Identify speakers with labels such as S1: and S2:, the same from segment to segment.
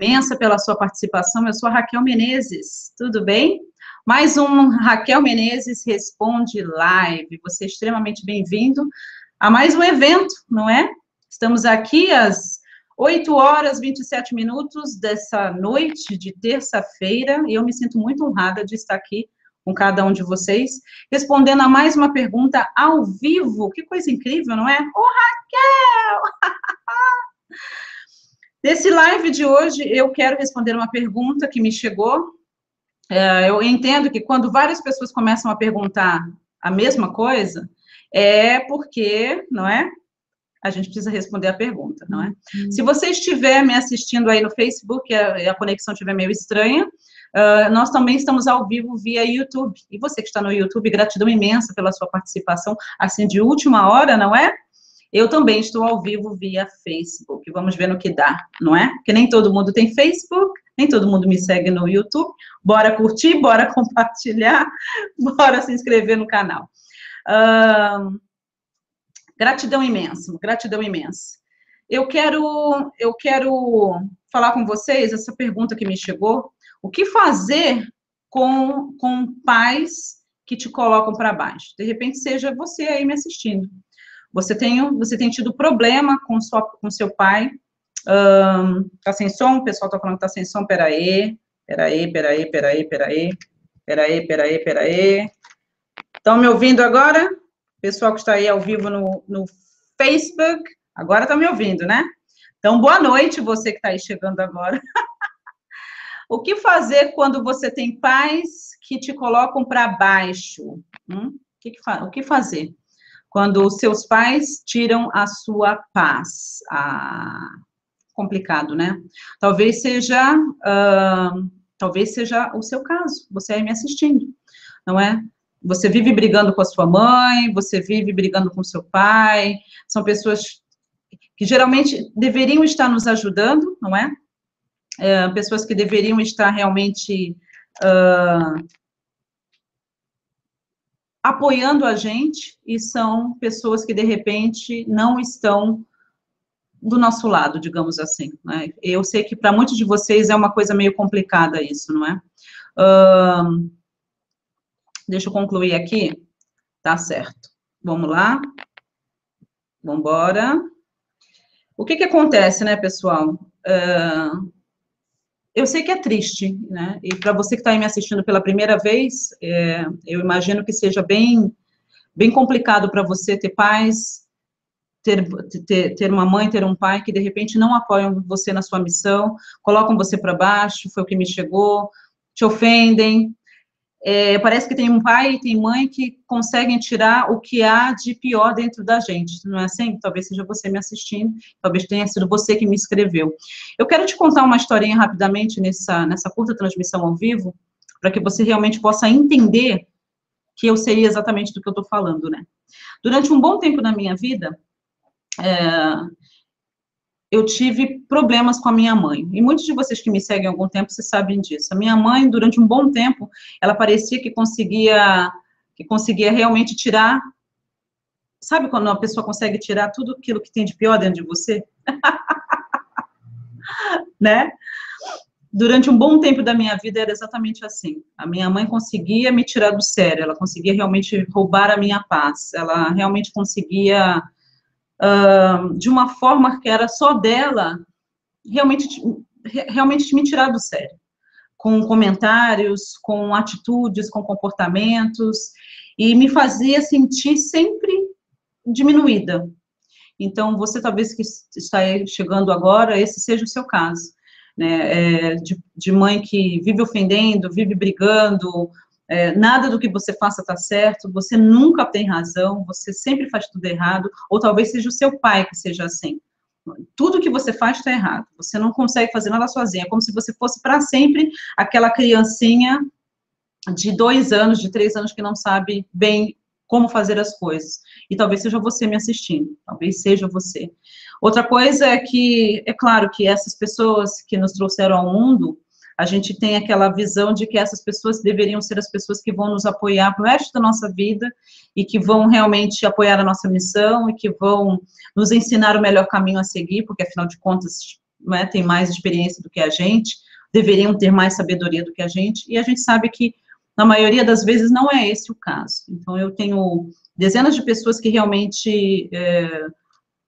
S1: imensa pela sua participação. Eu sou a Raquel Menezes, tudo bem? Mais um Raquel Menezes Responde Live. Você é extremamente bem-vindo a mais um evento, não é? Estamos aqui às 8 horas e 27 minutos dessa noite de terça-feira e eu me sinto muito honrada de estar aqui com cada um de vocês, respondendo a mais uma pergunta ao vivo. Que coisa incrível, não é? Ô, oh, Raquel! Nesse live de hoje, eu quero responder uma pergunta que me chegou. É, eu entendo que quando várias pessoas começam a perguntar a mesma coisa, é porque, não é? A gente precisa responder a pergunta, não é? Uhum. Se você estiver me assistindo aí no Facebook e a, a conexão estiver meio estranha, uh, nós também estamos ao vivo via YouTube. E você que está no YouTube, gratidão imensa pela sua participação, assim, de última hora, não é? Eu também estou ao vivo via Facebook. Vamos ver no que dá, não é? Porque nem todo mundo tem Facebook, nem todo mundo me segue no YouTube. Bora curtir, bora compartilhar, bora se inscrever no canal. Gratidão imensa, gratidão imensa. Eu quero, eu quero falar com vocês essa pergunta que me chegou. O que fazer com, com pais que te colocam para baixo? De repente seja você aí me assistindo. Você tem, você tem tido problema com, sua, com seu pai. Um, tá sem som? O pessoal tá falando que tá sem som. Peraí, peraí, peraí, peraí, peraí. Peraí, peraí, peraí. Estão me ouvindo agora? Pessoal que está aí ao vivo no, no Facebook, agora tá me ouvindo, né? Então, boa noite você que está aí chegando agora. O que fazer quando você tem pais que te colocam para baixo? Hum? O, que que o, que fazer? Quando os seus pais tiram a sua paz. Ah, complicado, né? Talvez seja, uh, talvez seja o seu caso, você aí me assistindo, não é? Você vive brigando com a sua mãe, você vive brigando com seu pai, são pessoas que geralmente deveriam estar nos ajudando, não é? é pessoas que deveriam estar realmente uh, apoiando a gente e são pessoas que, de repente, não estão do nosso lado, digamos assim. Né? Eu sei que para muitos de vocês é uma coisa meio complicada isso, não é? Deixa eu concluir aqui. Tá certo. Vamos lá. Vamos embora. O que que acontece, né, pessoal? Uh, eu sei que é triste, né? E para você que está me assistindo pela primeira vez, é, eu imagino que seja bem, bem complicado para você ter pais, ter, ter, ter uma mãe, ter um pai que de repente não apoiam você na sua missão, colocam você para baixo, foi o que me chegou, te ofendem, é, parece que tem um pai e tem mãe que conseguem tirar o que há de pior dentro da gente, não é assim? Talvez seja você me assistindo, talvez tenha sido você que me escreveu. Eu quero te contar uma historinha rapidamente nessa, nessa curta transmissão ao vivo, para que você realmente possa entender que eu sei exatamente do que eu estou falando, né? Durante um bom tempo na minha vida, é, eu tive problemas com a minha mãe. E muitos de vocês que me seguem há algum tempo, vocês sabem disso. A minha mãe, durante um bom tempo, ela parecia que conseguia, que conseguia realmente tirar. Sabe quando uma pessoa consegue tirar tudo aquilo que tem de pior dentro de você? né? Durante um bom tempo da minha vida era exatamente assim. A minha mãe conseguia me tirar do sério, ela conseguia realmente roubar a minha paz, ela realmente conseguia uh, de uma forma que era só dela, realmente, realmente me tirar do sério. Com comentários, com atitudes, com comportamentos, e me fazia sentir sempre diminuída. Então, você talvez que está chegando agora, esse seja o seu caso. Né, é, de, de, mãe que vive ofendendo, vive brigando, é, nada do que você faça está certo, você nunca tem razão, você sempre faz tudo errado, ou talvez seja o seu pai que seja assim. Tudo que você faz está errado, você não consegue fazer nada sozinha, é como se você fosse para sempre aquela criancinha de dois anos, de três anos que não sabe bem como fazer as coisas. E talvez seja você me assistindo, talvez seja você. Outra coisa é que, é claro que essas pessoas que nos trouxeram ao mundo, a gente tem aquela visão de que essas pessoas deveriam ser as pessoas que vão nos apoiar para o resto da nossa vida e que vão realmente apoiar a nossa missão e que vão nos ensinar o melhor caminho a seguir, porque afinal de contas não é, têm mais experiência do que a gente, deveriam ter mais sabedoria do que a gente, e a gente sabe que, na maioria das vezes, não é esse o caso. Então, eu tenho dezenas de pessoas que realmente é,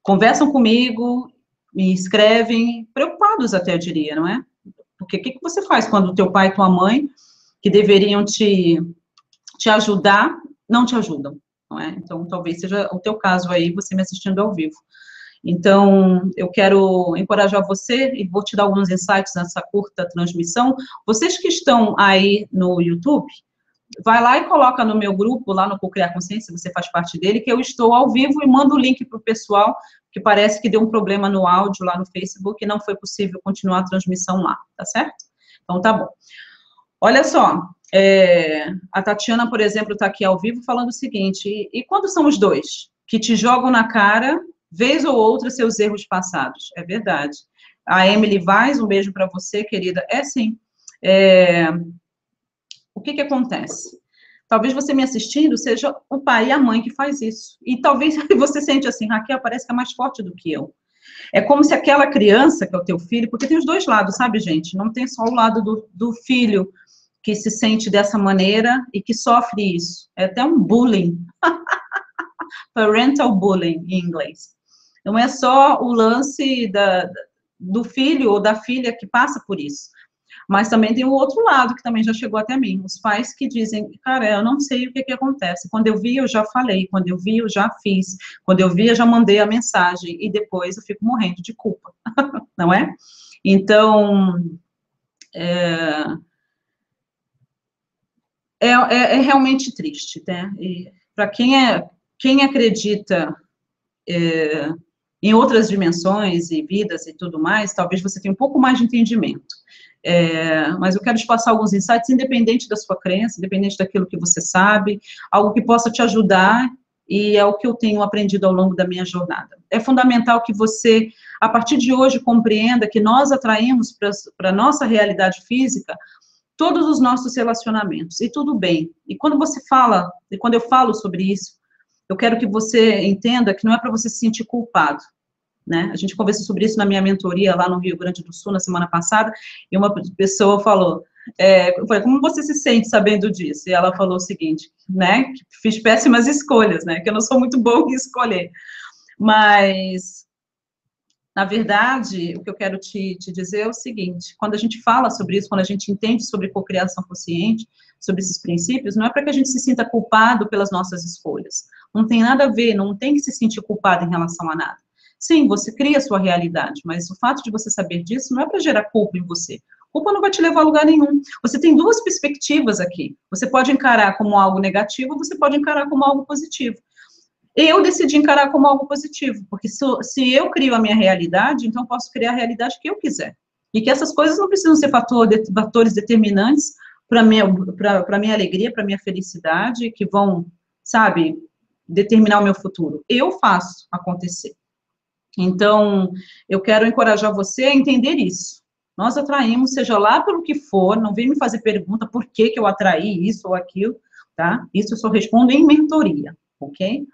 S1: conversam comigo, me escrevem, preocupados até, eu diria, não é? Porque o que, que você faz quando o teu pai e tua mãe, que deveriam te, te ajudar, não te ajudam, não é? Então, talvez seja o teu caso aí, você me assistindo ao vivo. Então, eu quero encorajar você e vou te dar alguns insights nessa curta transmissão. Vocês que estão aí no YouTube, vai lá e coloca no meu grupo, lá no Cocriar Consciência, você faz parte dele, que eu estou ao vivo e mando o link para o pessoal, que parece que deu um problema no áudio lá no Facebook e não foi possível continuar a transmissão lá, tá certo? Então, tá bom. Olha só, é, a Tatiana, por exemplo, está aqui ao vivo falando o seguinte, e, e quando são os dois? Que te jogam na cara vez ou outra, seus erros passados. É verdade. A Emily Vaz, um beijo para você, querida. É sim. É... O que que acontece? Talvez você me assistindo seja o pai e a mãe que faz isso. E talvez você sente assim, Raquel, parece que é mais forte do que eu. É como se aquela criança, que é o teu filho, porque tem os dois lados, sabe, gente? Não tem só o lado do, do filho que se sente dessa maneira e que sofre isso. É até um bullying. Parental bullying, em inglês. Não é só o lance da, do filho ou da filha que passa por isso. Mas também tem o outro lado que também já chegou até mim. Os pais que dizem, cara, eu não sei o que, que acontece. Quando eu vi, eu já falei. Quando eu vi, eu já fiz. Quando eu vi, eu já mandei a mensagem. E depois eu fico morrendo de culpa. não é? Então, é, é, é, é realmente triste, né? Para quem é quem acredita é, em outras dimensões e vidas e tudo mais, talvez você tenha um pouco mais de entendimento. É, mas eu quero te passar alguns insights, independente da sua crença, independente daquilo que você sabe, algo que possa te ajudar, e é o que eu tenho aprendido ao longo da minha jornada. É fundamental que você, a partir de hoje, compreenda que nós atraímos para a nossa realidade física todos os nossos relacionamentos, e tudo bem. E quando você fala, e quando eu falo sobre isso, eu quero que você entenda que não é para você se sentir culpado, né? A gente conversou sobre isso na minha mentoria lá no Rio Grande do Sul na semana passada, e uma pessoa falou, é, como você se sente sabendo disso? E ela falou o seguinte, né, que fiz péssimas escolhas, né, que eu não sou muito boa em escolher, mas, na verdade, o que eu quero te, te dizer é o seguinte, quando a gente fala sobre isso, quando a gente entende sobre cocriação consciente, sobre esses princípios, não é para que a gente se sinta culpado pelas nossas escolhas, não tem nada a ver, não tem que se sentir culpado em relação a nada. Sim, você cria a sua realidade, mas o fato de você saber disso não é para gerar culpa em você. Culpa não vai te levar a lugar nenhum. Você tem duas perspectivas aqui. Você pode encarar como algo negativo, você pode encarar como algo positivo. Eu decidi encarar como algo positivo, porque se, se eu crio a minha realidade, então posso criar a realidade que eu quiser. E que essas coisas não precisam ser fator, fatores determinantes para minha, para minha alegria, para minha felicidade, que vão, sabe, determinar o meu futuro. Eu faço acontecer. Então, eu quero encorajar você a entender isso. Nós atraímos, seja lá pelo que for, não vem me fazer pergunta por que, que eu atraí isso ou aquilo, tá? Isso eu só respondo em mentoria, ok?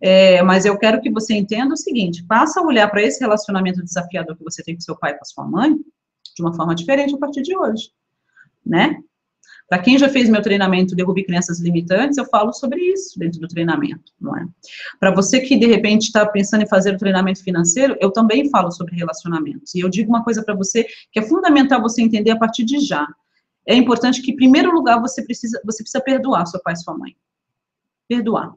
S1: É, mas eu quero que você entenda o seguinte: passa a olhar para esse relacionamento desafiador que você tem com seu pai e com sua mãe de uma forma diferente a partir de hoje, né? Para quem já fez meu treinamento Derrube Crenças Limitantes, eu falo sobre isso dentro do treinamento, não é? Para você que, de repente, está pensando em fazer o treinamento financeiro, eu também falo sobre relacionamentos. E eu digo uma coisa para você que é fundamental você entender a partir de já. É importante que, em primeiro lugar, você precisa, você precisa perdoar seu pai e sua mãe. Perdoar.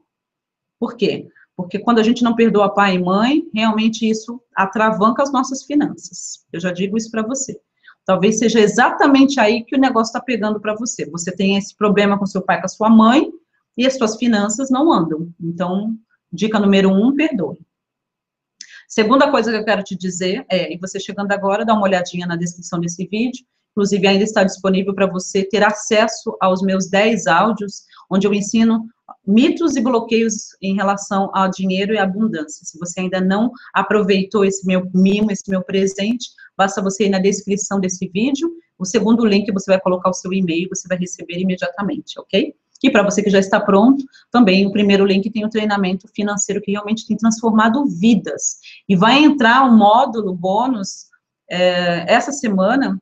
S1: Por quê? Porque quando a gente não perdoa pai e mãe, realmente isso atravanca as nossas finanças. Eu já digo isso para você. Talvez seja exatamente aí que o negócio está pegando para você. Você tem esse problema com seu pai, com a sua mãe, e as suas finanças não andam. Então, dica número um, perdoe. Segunda coisa que eu quero te dizer é, e você chegando agora, dá uma olhadinha na descrição desse vídeo, inclusive ainda está disponível para você ter acesso aos meus 10 áudios, onde eu ensino mitos e bloqueios em relação ao dinheiro e abundância. Se você ainda não aproveitou esse meu mimo, esse meu presente, basta você ir na descrição desse vídeo, o segundo link você vai colocar o seu e-mail, você vai receber imediatamente, ok? E para você que já está pronto, também o primeiro link tem o treinamento financeiro que realmente tem transformado vidas. E vai entrar um módulo bônus é, essa semana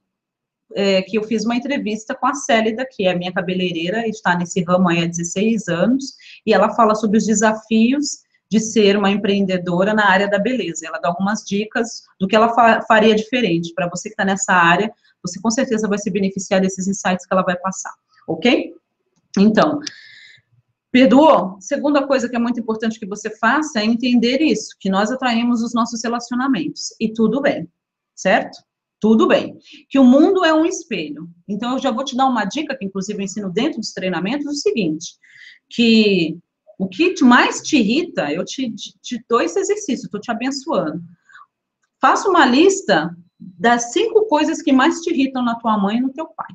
S1: é, que eu fiz uma entrevista com a Célida, que é minha cabeleireira, está nesse ramo há 16 anos, e ela fala sobre os desafios de ser uma empreendedora na área da beleza. Ela dá algumas dicas do que ela fa faria diferente. Para você que está nessa área, você com certeza vai se beneficiar desses insights que ela vai passar, ok? Então, perdoou? Segunda coisa que é muito importante que você faça é entender isso, que nós atraímos os nossos relacionamentos, e tudo bem, certo? Tudo bem. Que o mundo é um espelho. Então, eu já vou te dar uma dica, que inclusive eu ensino dentro dos treinamentos, o seguinte, que o que mais te irrita, eu te, te, te dou esse exercício, estou te abençoando. Faça uma lista das cinco coisas que mais te irritam na tua mãe e no teu pai.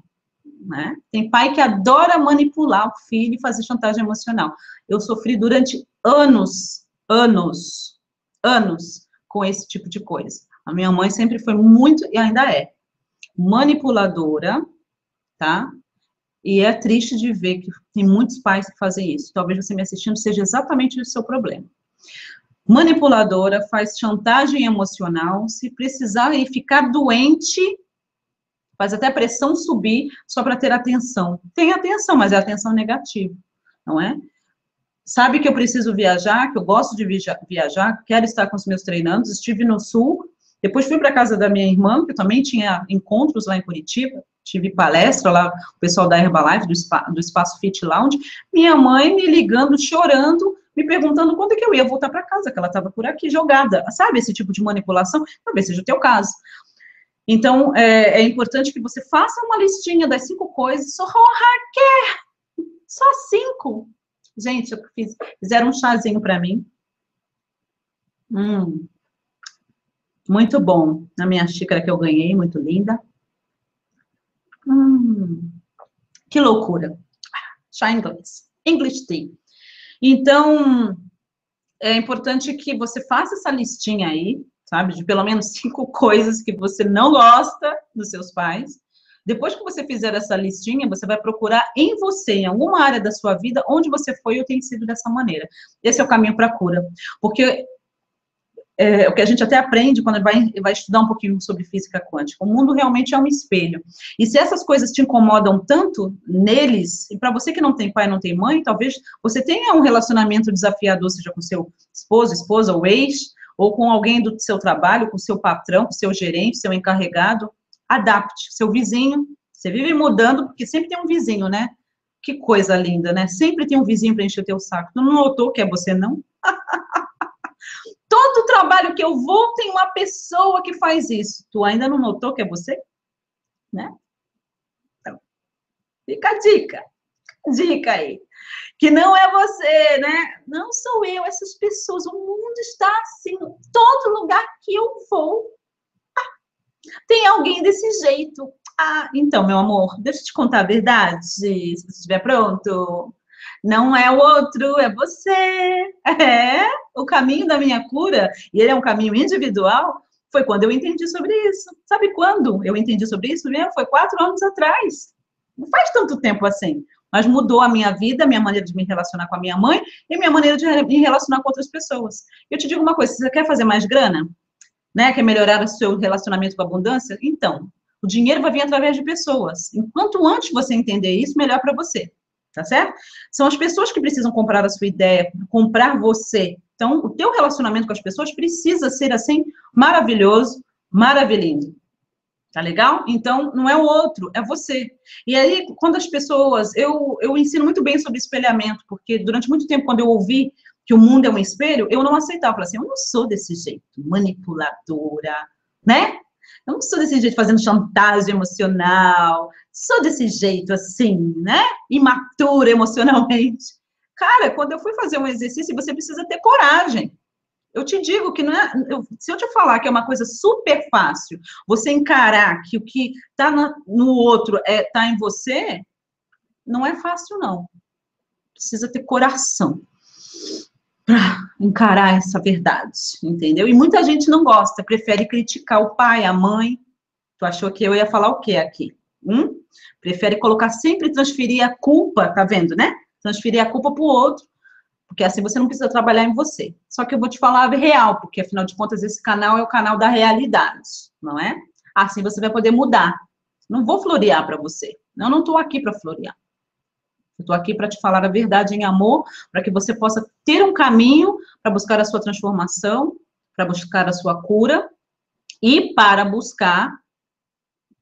S1: Né? Tem pai que adora manipular o filho e fazer chantagem emocional. Eu sofri durante anos, anos, anos com esse tipo de coisa. A minha mãe sempre foi muito, e ainda é, manipuladora, tá? E é triste de ver que tem muitos pais que fazem isso. Talvez você me assistindo seja exatamente o seu problema. Manipuladora, faz chantagem emocional, se precisar e ficar doente, faz até pressão subir só para ter atenção. Tem atenção, mas é atenção negativa, não é? Sabe que eu preciso viajar, que eu gosto de viajar, quero estar com os meus treinandos, estive no sul, depois fui para casa da minha irmã, que também tinha encontros lá em Curitiba, tive palestra lá, o pessoal da Herbalife, do, Spa, do Espaço Fit Lounge, minha mãe me ligando, chorando, me perguntando quando é que eu ia voltar para casa, que ela estava por aqui, jogada. Sabe esse tipo de manipulação? Talvez seja o teu caso. Então, é, é importante que você faça uma listinha das cinco coisas. Só, Raquel, só cinco. Gente, eu fiz, fizeram um chazinho para mim. Hum, muito bom. Na minha xícara que eu ganhei, muito linda. Hum, que loucura. Chá inglês. English tea. Então, é importante que você faça essa listinha aí, sabe? De pelo menos cinco coisas que você não gosta dos seus pais. Depois que você fizer essa listinha, você vai procurar em você, em alguma área da sua vida, onde você foi ou tem sido dessa maneira. Esse é o caminho para a cura. Porque é, o que a gente até aprende quando vai, vai estudar um pouquinho sobre física quântica. O mundo realmente é um espelho. E se essas coisas te incomodam tanto neles, e para você que não tem pai, não tem mãe, talvez você tenha um relacionamento desafiador, seja com seu esposo, esposa ou ex, ou com alguém do seu trabalho, com seu patrão, com seu gerente, seu encarregado, adapte. Seu vizinho, você vive mudando, porque sempre tem um vizinho, né? Que coisa linda, né? Sempre tem um vizinho para encher o teu saco. Tu não notou que é você, não? Todo trabalho que eu vou tem uma pessoa que faz isso. Tu ainda não notou que é você? Né? Então, fica a dica. Dica aí. Que não é você, né? Não sou eu, essas pessoas. O mundo está assim. Todo lugar que eu vou, ah, tem alguém desse jeito. Ah, então, meu amor, deixa eu te contar a verdade, se você estiver pronto. Não é o outro, é você. É o caminho da minha cura, e ele é um caminho individual, foi quando eu entendi sobre isso. Sabe quando eu entendi sobre isso mesmo? Foi quatro anos atrás. Não faz tanto tempo assim. Mas mudou a minha vida, a minha maneira de me relacionar com a minha mãe e minha maneira de me relacionar com outras pessoas. Eu te digo uma coisa: se você quer fazer mais grana, né, quer melhorar o seu relacionamento com a abundância, então, o dinheiro vai vir através de pessoas. Enquanto antes você entender isso, melhor para você tá certo? São as pessoas que precisam comprar a sua ideia, comprar você. Então, o teu relacionamento com as pessoas precisa ser assim maravilhoso, maravilhoso. Tá legal? Então, não é o outro, é você. E aí, quando as pessoas. Eu, eu ensino muito bem sobre espelhamento, porque durante muito tempo, quando eu ouvi que o mundo é um espelho, eu não aceitava. Eu falei assim: eu não sou desse jeito, manipuladora, né? Eu não sou desse jeito fazendo chantagem emocional, sou desse jeito assim, né? Imatura emocionalmente. Cara, quando eu fui fazer um exercício, você precisa ter coragem. Eu te digo que não é. Eu, se eu te falar que é uma coisa super fácil, você encarar que o que está no outro é tá em você, não é fácil, não. Precisa ter coração para encarar essa verdade, entendeu? E muita gente não gosta, prefere criticar o pai, a mãe. Tu achou que eu ia falar o quê aqui? Hum? Prefere colocar sempre transferir a culpa, tá vendo, né? Transferir a culpa para o outro, porque assim você não precisa trabalhar em você. Só que eu vou te falar a real, porque afinal de contas esse canal é o canal da realidade, não é? Assim você vai poder mudar. Não vou florear para você. Eu não estou aqui para florear. Eu estou aqui para te falar a verdade em amor, para que você possa ter um caminho para buscar a sua transformação, para buscar a sua cura e para buscar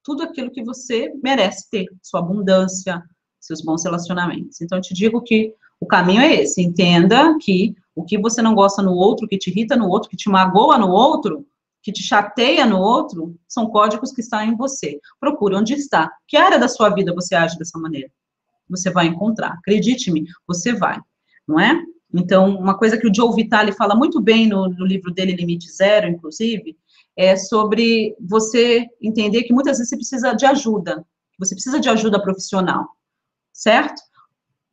S1: tudo aquilo que você merece ter, sua abundância, seus bons relacionamentos. Então, eu te digo que o caminho é esse. Entenda que o que você não gosta no outro, que te irrita no outro, que te magoa no outro, que te chateia no outro, são códigos que estão em você. Procure onde está. Que área da sua vida você age dessa maneira? Você vai encontrar. Acredite-me, você vai. Não é? Então, uma coisa que o Joe Vitale fala muito bem no, no livro dele, Limite Zero, inclusive, é sobre você entender que muitas vezes você precisa de ajuda. Você precisa de ajuda profissional, certo?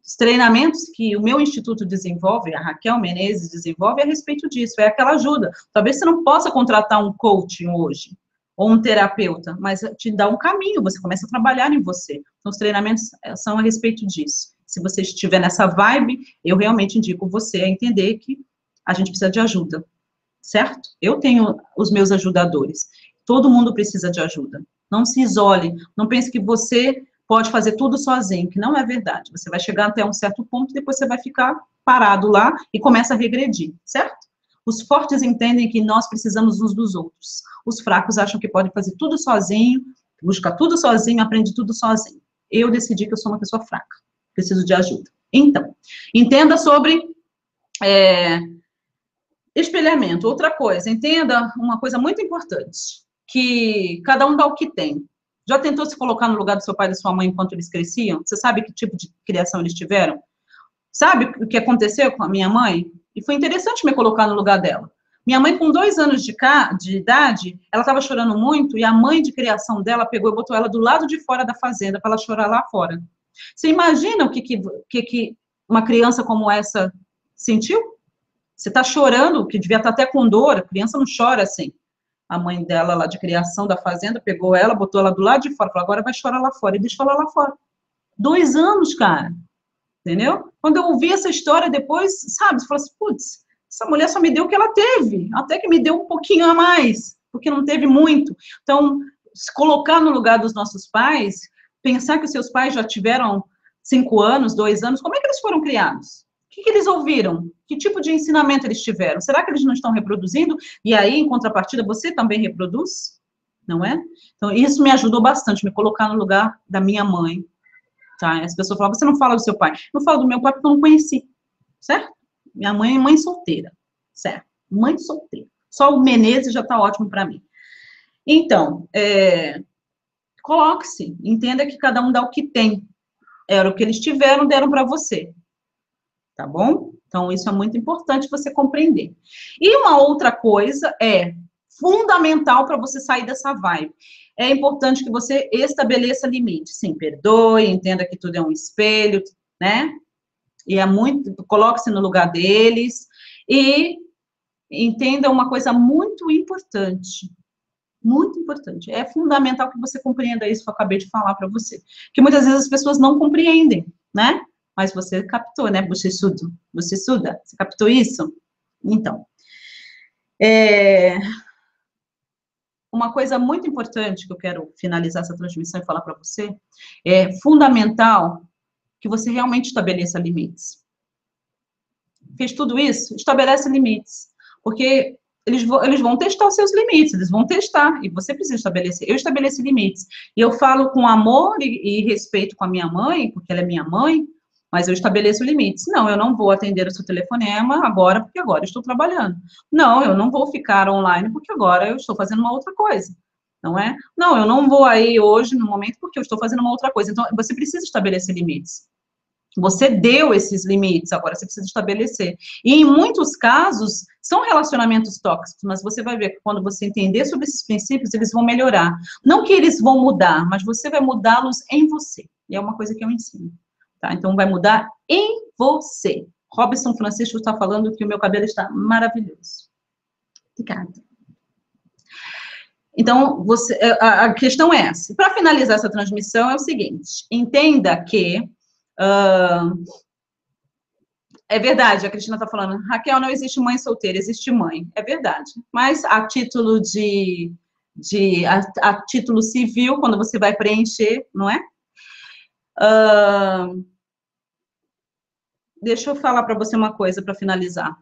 S1: Os treinamentos que o meu instituto desenvolve, a Raquel Menezes desenvolve, é a respeito disso, é aquela ajuda. Talvez você não possa contratar um coaching hoje, ou um terapeuta, mas te dá um caminho, você começa a trabalhar em você. Então, os treinamentos eh, são a respeito disso. Se você estiver nessa vibe, eu realmente indico você a entender que a gente precisa de ajuda, certo? Eu tenho os meus ajudadores. Todo mundo precisa de ajuda. Não se isole, não pense que você pode fazer tudo sozinho, que não é verdade. Você vai chegar até um certo ponto, depois você vai ficar parado lá e começa a regredir, certo? Os fortes entendem que nós precisamos uns dos outros. Os fracos acham que podem fazer tudo sozinho, busca tudo sozinho, aprende tudo sozinho. Eu decidi que eu sou uma pessoa fraca, preciso de ajuda. Então, entenda sobre é, espelhamento. Outra coisa, entenda uma coisa muito importante, que cada um dá o que tem. Já tentou se colocar no lugar do seu pai e da sua mãe enquanto eles cresciam? Você sabe que tipo de criação eles tiveram? Sabe o que aconteceu com a minha mãe? E foi interessante me colocar no lugar dela. Minha mãe, com dois anos de, ca... de idade, ela estava chorando muito e a mãe de criação dela pegou e botou ela do lado de fora da fazenda para ela chorar lá fora. Você imagina o que, que, que, que uma criança como essa sentiu? Você está chorando, que devia estar tá até com dor, a criança não chora assim a mãe dela lá de criação da fazenda pegou ela, botou ela do lado de fora, falou, agora vai chorar lá fora, e deixou ela lá fora. Dois anos, cara. Entendeu? Quando eu ouvi essa história depois, sabe, você falou assim, putz, essa mulher só me deu o que ela teve, até que me deu um pouquinho a mais, porque não teve muito. Então, se colocar no lugar dos nossos pais, pensar que os seus pais já tiveram cinco anos, dois anos, como é que eles foram criados? Que, que eles ouviram? Que tipo de ensinamento eles tiveram? Será que eles não estão reproduzindo? E aí, em contrapartida, você também reproduz? Não é? Então, isso me ajudou bastante, me colocar no lugar da minha mãe. Tá? As pessoas falam, você não fala do seu pai. Não falo do meu pai porque eu não conheci. Certo? Minha mãe é mãe solteira. Certo? Mãe solteira. Só o Menezes já está ótimo para mim. Então, é, coloque-se, entenda que cada um dá o que tem. Era o que eles tiveram, deram para você tá bom? Então, isso é muito importante você compreender. E uma outra coisa é fundamental para você sair dessa vibe. É importante que você estabeleça limites. Sim, perdoe, entenda que tudo é um espelho, né? E é muito, coloque-se no lugar deles e entenda uma coisa muito importante. Muito importante. É fundamental que você compreenda isso que eu acabei de falar para você. Que muitas vezes as pessoas não compreendem, né? Mas você captou, né, bochechudo? Bochechuda, você captou isso? Então, é... uma coisa muito importante que eu quero finalizar essa transmissão e falar para você, é fundamental que você realmente estabeleça limites. Fez tudo isso? Estabelece limites. Porque eles eles vão testar os seus limites, eles vão testar, e você precisa estabelecer. Eu estabeleci limites. E eu falo com amor e, e respeito com a minha mãe, porque ela é minha mãe, mas eu estabeleço limites. Não, eu não vou atender o seu telefonema agora, porque agora estou trabalhando. Não, eu não vou ficar online, porque agora eu estou fazendo uma outra coisa. Não é? Não, eu não vou aí hoje, no momento, porque eu estou fazendo uma outra coisa. Então, você precisa estabelecer limites. Você deu esses limites, agora você precisa estabelecer. E em muitos casos, são relacionamentos tóxicos, mas você vai ver que quando você entender sobre esses princípios, eles vão melhorar. Não que eles vão mudar, mas você vai mudá-los em você. E é uma coisa que eu ensino. Tá? Então, vai mudar em você. Robson Francisco está falando que o meu cabelo está maravilhoso. Obrigada. Então, você, é, a, a questão é essa. Para finalizar essa transmissão, é o seguinte: entenda que. Uh, é verdade, a Cristina está falando, Raquel, não existe mãe solteira, existe mãe. É verdade. Mas a título de de a, a título civil, quando você vai preencher, não é? Uh, deixa eu falar para você uma coisa para finalizar.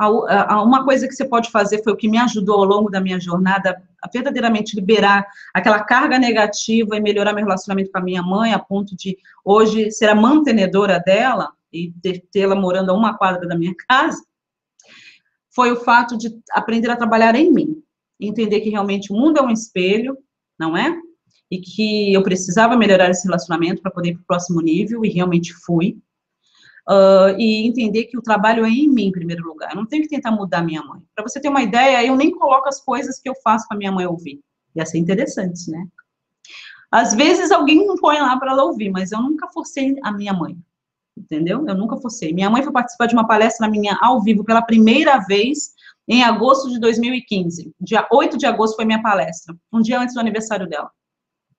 S1: Uma coisa que você pode fazer foi o que me ajudou ao longo da minha jornada a verdadeiramente liberar aquela carga negativa e melhorar meu relacionamento com a minha mãe, a ponto de hoje ser a mantenedora dela e tê-la morando a uma quadra da minha casa, foi o fato de aprender a trabalhar em mim, entender que realmente o mundo é um espelho, não é? E que eu precisava melhorar esse relacionamento para poder ir para o próximo nível, e realmente fui. Uh, e entender que o trabalho é em mim, em primeiro lugar. Eu não tenho que tentar mudar minha mãe. Para você ter uma ideia, eu nem coloco as coisas que eu faço para minha mãe ouvir. Ia ser interessante, né? Às vezes alguém põe lá para ela ouvir, mas eu nunca forcei a minha mãe. Entendeu? Eu nunca forcei. Minha mãe foi participar de uma palestra minha ao vivo pela primeira vez em agosto de 2015. Dia 8 de agosto foi minha palestra, um dia antes do aniversário dela.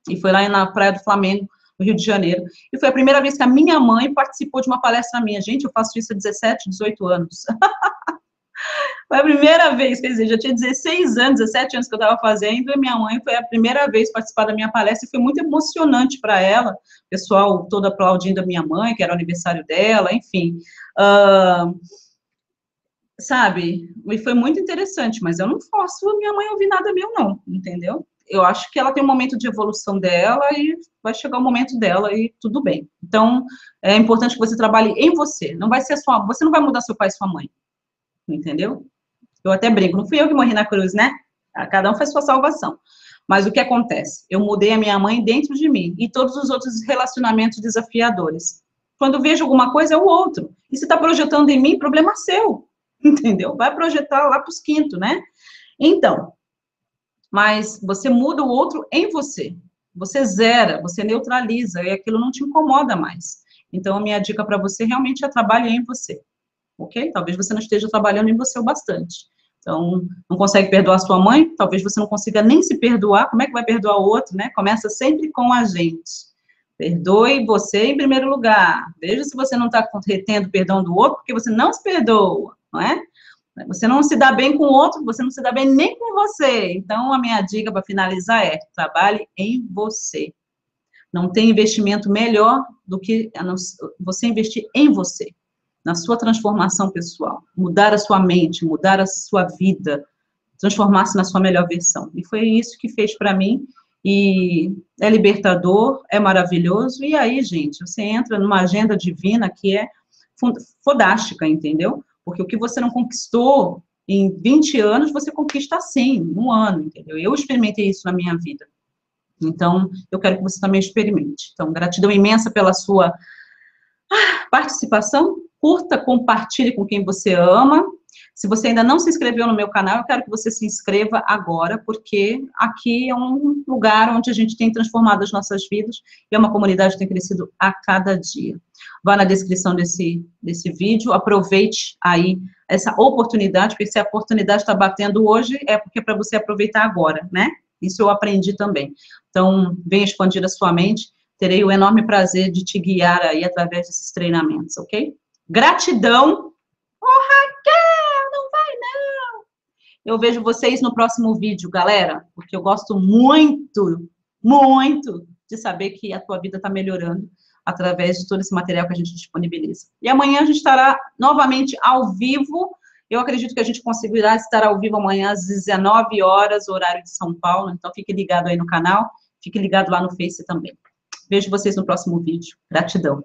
S1: E foi lá na Praia do Flamengo, no Rio de Janeiro. E foi a primeira vez que a minha mãe participou de uma palestra minha. Gente, eu faço isso há 17, 18 anos. foi a primeira vez, quer dizer, já tinha 16 anos, 17 anos que eu estava fazendo, e minha mãe foi a primeira vez participar da minha palestra, e foi muito emocionante para ela, o pessoal todo aplaudindo a minha mãe, que era o aniversário dela, enfim. Uh, sabe? E foi muito interessante, mas eu não posso minha mãe ouvir nada meu, não, entendeu? Eu acho que ela tem um momento de evolução dela e vai chegar o momento dela e tudo bem. Então, é importante que você trabalhe em você. Não vai ser só, você não vai mudar seu pai e sua mãe. Entendeu? Eu até brinco, não fui eu que morri na cruz, né? Ah, cada um faz sua salvação. Mas o que acontece? Eu mudei a minha mãe dentro de mim e todos os outros relacionamentos desafiadores. Quando vejo alguma coisa, é o outro. E se está projetando em mim, problema seu. Entendeu? Vai projetar lá para os quintos, né? Então, mas você muda o outro em você. Você zera, você neutraliza e aquilo não te incomoda mais. Então, a minha dica para você realmente é trabalhe em você. Ok? Talvez você não esteja trabalhando em você o bastante. Então, não consegue perdoar sua mãe, talvez você não consiga nem se perdoar. Como é que vai perdoar o outro, né? Começa sempre com a gente. Perdoe você em primeiro lugar. Veja se você não está retendo perdão do outro, porque você não se perdoa, não é? Você não se dá bem com o outro, você não se dá bem nem com você. Então, a minha dica para finalizar é: trabalhe em você. Não tem investimento melhor do que você investir em você, na sua transformação pessoal, mudar a sua mente, mudar a sua vida, transformar-se na sua melhor versão. E foi isso que fez para mim. E é libertador, é maravilhoso. E aí, gente, você entra numa agenda divina que é fodástica, entendeu? Porque o que você não conquistou em 20 anos, você conquista assim, um ano, entendeu? Eu experimentei isso na minha vida. Então, eu quero que você também experimente. Então, gratidão imensa pela sua ah, participação. Curta, compartilhe com quem você ama. Se você ainda não se inscreveu no meu canal, eu quero que você se inscreva agora, porque aqui é um lugar onde a gente tem transformado as nossas vidas e é uma comunidade que tem crescido a cada dia. Vá na descrição desse, desse vídeo, aproveite aí essa oportunidade, porque se a oportunidade está batendo hoje, é porque é para você aproveitar agora, né? Isso eu aprendi também. Então, venha expandir a sua mente, terei o enorme prazer de te guiar aí através desses treinamentos, ok? Gratidão! Raquel! Eu vejo vocês no próximo vídeo, galera, porque eu gosto muito, muito de saber que a tua vida está melhorando através de todo esse material que a gente disponibiliza. E amanhã a gente estará novamente ao vivo. Eu acredito que a gente conseguirá estar ao vivo amanhã às 19 horas, horário de São Paulo. Então, fique ligado aí no canal, fique ligado lá no Face também. Vejo vocês no próximo vídeo. Gratidão.